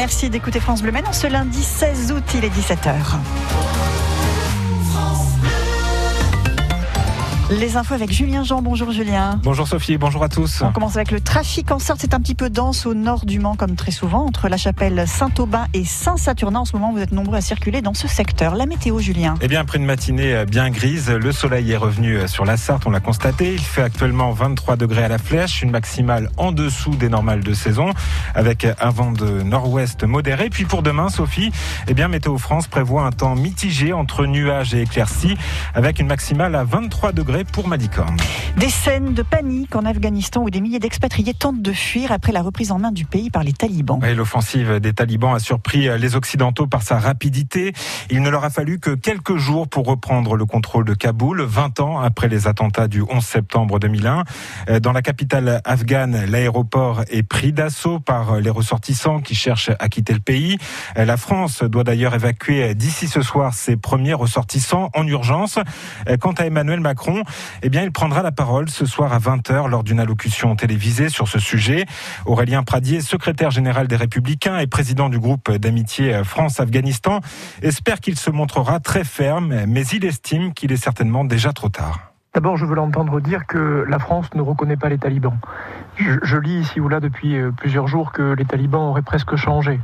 Merci d'écouter France Bleu Maintenant ce lundi 16 août, il est 17h. Les infos avec Julien Jean. Bonjour Julien. Bonjour Sophie, bonjour à tous. On commence avec le trafic en Sarthe. C'est un petit peu dense au nord du Mans, comme très souvent, entre la chapelle Saint-Aubin et Saint-Saturnin. En ce moment, vous êtes nombreux à circuler dans ce secteur. La météo, Julien Eh bien, après une matinée bien grise, le soleil est revenu sur la Sarthe, on l'a constaté. Il fait actuellement 23 degrés à la flèche, une maximale en dessous des normales de saison, avec un vent de nord-ouest modéré. Puis pour demain, Sophie, eh bien, Météo France prévoit un temps mitigé entre nuages et éclaircies, avec une maximale à 23 degrés pour Malicorne. Des scènes de panique en Afghanistan où des milliers d'expatriés tentent de fuir après la reprise en main du pays par les talibans. L'offensive des talibans a surpris les Occidentaux par sa rapidité. Il ne leur a fallu que quelques jours pour reprendre le contrôle de Kaboul, 20 ans après les attentats du 11 septembre 2001. Dans la capitale afghane, l'aéroport est pris d'assaut par les ressortissants qui cherchent à quitter le pays. La France doit d'ailleurs évacuer d'ici ce soir ses premiers ressortissants en urgence. Quant à Emmanuel Macron, eh bien, il prendra la parole ce soir à 20h lors d'une allocution télévisée sur ce sujet. Aurélien Pradier, secrétaire général des Républicains et président du groupe d'amitié France-Afghanistan, espère qu'il se montrera très ferme, mais il estime qu'il est certainement déjà trop tard. D'abord, je veux l'entendre dire que la France ne reconnaît pas les talibans. Je, je lis ici ou là depuis euh, plusieurs jours que les talibans auraient presque changé.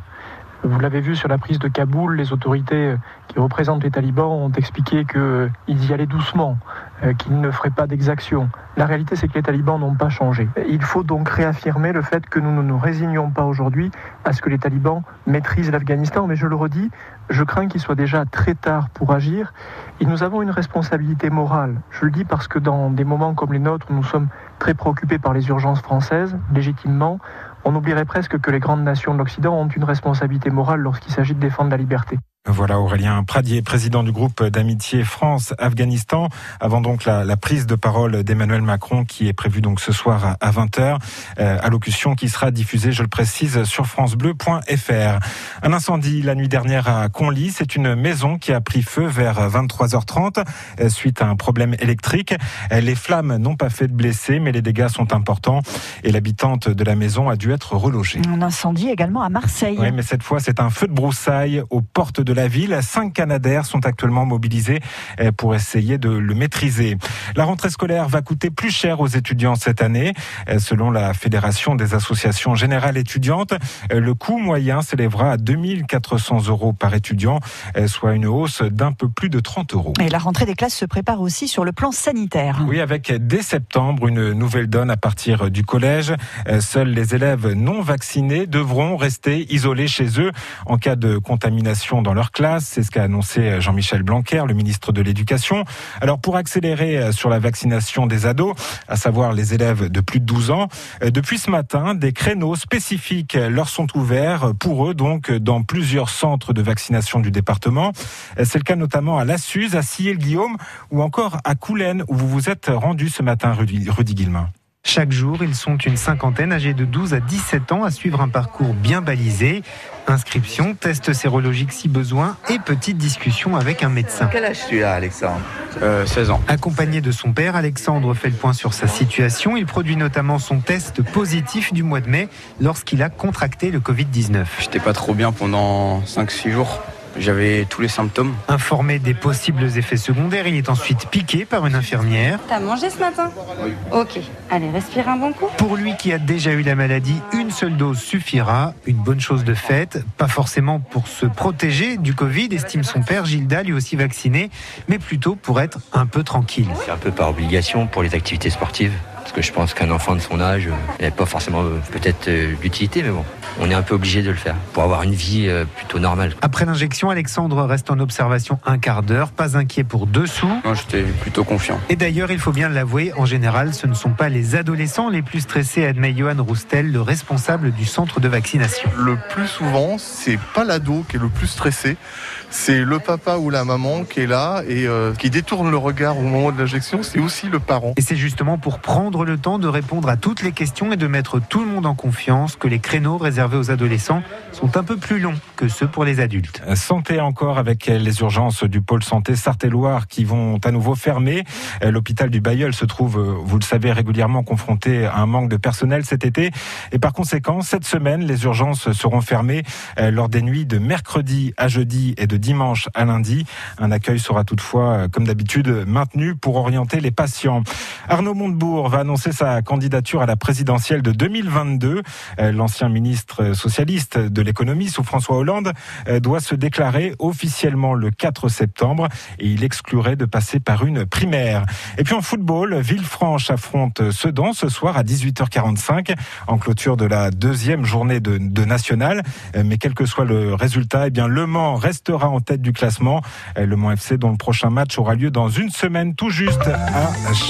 Vous l'avez vu sur la prise de Kaboul, les autorités euh, qui représentent les talibans ont expliqué qu'ils euh, y allaient doucement, euh, qu'ils ne feraient pas d'exactions. La réalité, c'est que les talibans n'ont pas changé. Il faut donc réaffirmer le fait que nous ne nous résignons pas aujourd'hui à ce que les talibans maîtrisent l'Afghanistan. Mais je le redis, je crains qu'il soit déjà très tard pour agir. Et nous avons une responsabilité morale. Je le dis parce que dans des moments comme les nôtres, nous sommes très préoccupés par les urgences françaises, légitimement, on oublierait presque que les grandes nations de l'Occident ont une responsabilité morale lorsqu'il s'agit de défendre la liberté. Voilà Aurélien Pradier, président du groupe d'amitié France-Afghanistan. Avant donc la, la, prise de parole d'Emmanuel Macron qui est prévue donc ce soir à 20h. Euh, allocution qui sera diffusée, je le précise, sur francebleu.fr. Un incendie la nuit dernière à Conly. C'est une maison qui a pris feu vers 23h30 euh, suite à un problème électrique. Euh, les flammes n'ont pas fait de blessés, mais les dégâts sont importants et l'habitante de la maison a dû être relogée. Un incendie également à Marseille. Oui, mais cette fois c'est un feu de broussailles aux portes de la ville. Cinq Canadaires sont actuellement mobilisés eh, pour essayer de le maîtriser. La rentrée scolaire va coûter plus cher aux étudiants cette année. Eh, selon la Fédération des associations générales étudiantes, eh, le coût moyen s'élèvera à 2400 euros par étudiant, soit une hausse d'un peu plus de 30 euros. Et la rentrée des classes se prépare aussi sur le plan sanitaire. Oui, avec dès septembre une nouvelle donne à partir du collège. Seuls les élèves non vaccinés devront rester isolés chez eux en cas de contamination dans leur classe. C'est ce qu'a annoncé Jean-Michel Blanquer, le ministre de l'Éducation. Alors pour accélérer sur la vaccination des ados, à savoir les élèves de plus de 12 ans, depuis ce matin, des créneaux spécifiques leur sont ouverts pour eux, donc dans plusieurs centres de vaccination du département. C'est le cas notamment à La Suze, à Sillé-le-Guillaume ou encore à Coulennes où vous vous êtes rendu ce matin, Rudy, Rudy Guillemin. Chaque jour, ils sont une cinquantaine âgés de 12 à 17 ans à suivre un parcours bien balisé. Inscription, test sérologique si besoin et petite discussion avec un médecin. Quel âge tu as, Alexandre euh, 16 ans. Accompagné de son père, Alexandre fait le point sur sa situation. Il produit notamment son test positif du mois de mai lorsqu'il a contracté le Covid-19. J'étais pas trop bien pendant 5-6 jours. J'avais tous les symptômes. Informé des possibles effets secondaires, il est ensuite piqué par une infirmière. T'as mangé ce matin Oui. Ok, allez, respire un bon coup. Pour lui qui a déjà eu la maladie, une seule dose suffira. Une bonne chose de faite. Pas forcément pour se protéger du Covid, estime son père Gilda, lui aussi vacciné, mais plutôt pour être un peu tranquille. C'est un peu par obligation pour les activités sportives. Parce que je pense qu'un enfant de son âge n'a pas forcément peut-être d'utilité, mais bon, on est un peu obligé de le faire pour avoir une vie plutôt normale. Après l'injection, Alexandre reste en observation un quart d'heure, pas inquiet pour dessous. Moi, j'étais plutôt confiant. Et d'ailleurs, il faut bien l'avouer, en général, ce ne sont pas les adolescents les plus stressés, admet Johan Roustel, le responsable du centre de vaccination. Le plus souvent, c'est pas l'ado qui est le plus stressé, c'est le papa ou la maman qui est là et euh, qui détourne le regard au moment de l'injection, c'est aussi le parent. Et c'est justement pour prendre prendre le temps de répondre à toutes les questions et de mettre tout le monde en confiance que les créneaux réservés aux adolescents sont un peu plus longs que ceux pour les adultes. Santé encore avec les urgences du pôle santé Sarthe-et-Loire qui vont à nouveau fermer. L'hôpital du Bayeul se trouve, vous le savez, régulièrement confronté à un manque de personnel cet été. Et par conséquent, cette semaine, les urgences seront fermées lors des nuits de mercredi à jeudi et de dimanche à lundi. Un accueil sera toutefois, comme d'habitude, maintenu pour orienter les patients. Arnaud Montebourg va annoncer sa candidature à la présidentielle de 2022. L'ancien ministre socialiste de l'économie sous François Hollande doit se déclarer officiellement le 4 septembre et il exclurait de passer par une primaire. Et puis en football, Villefranche affronte Sedan ce soir à 18h45 en clôture de la deuxième journée de, de national. Mais quel que soit le résultat, eh bien Le Mans restera en tête du classement. Le Mans FC dont le prochain match aura lieu dans une semaine tout juste à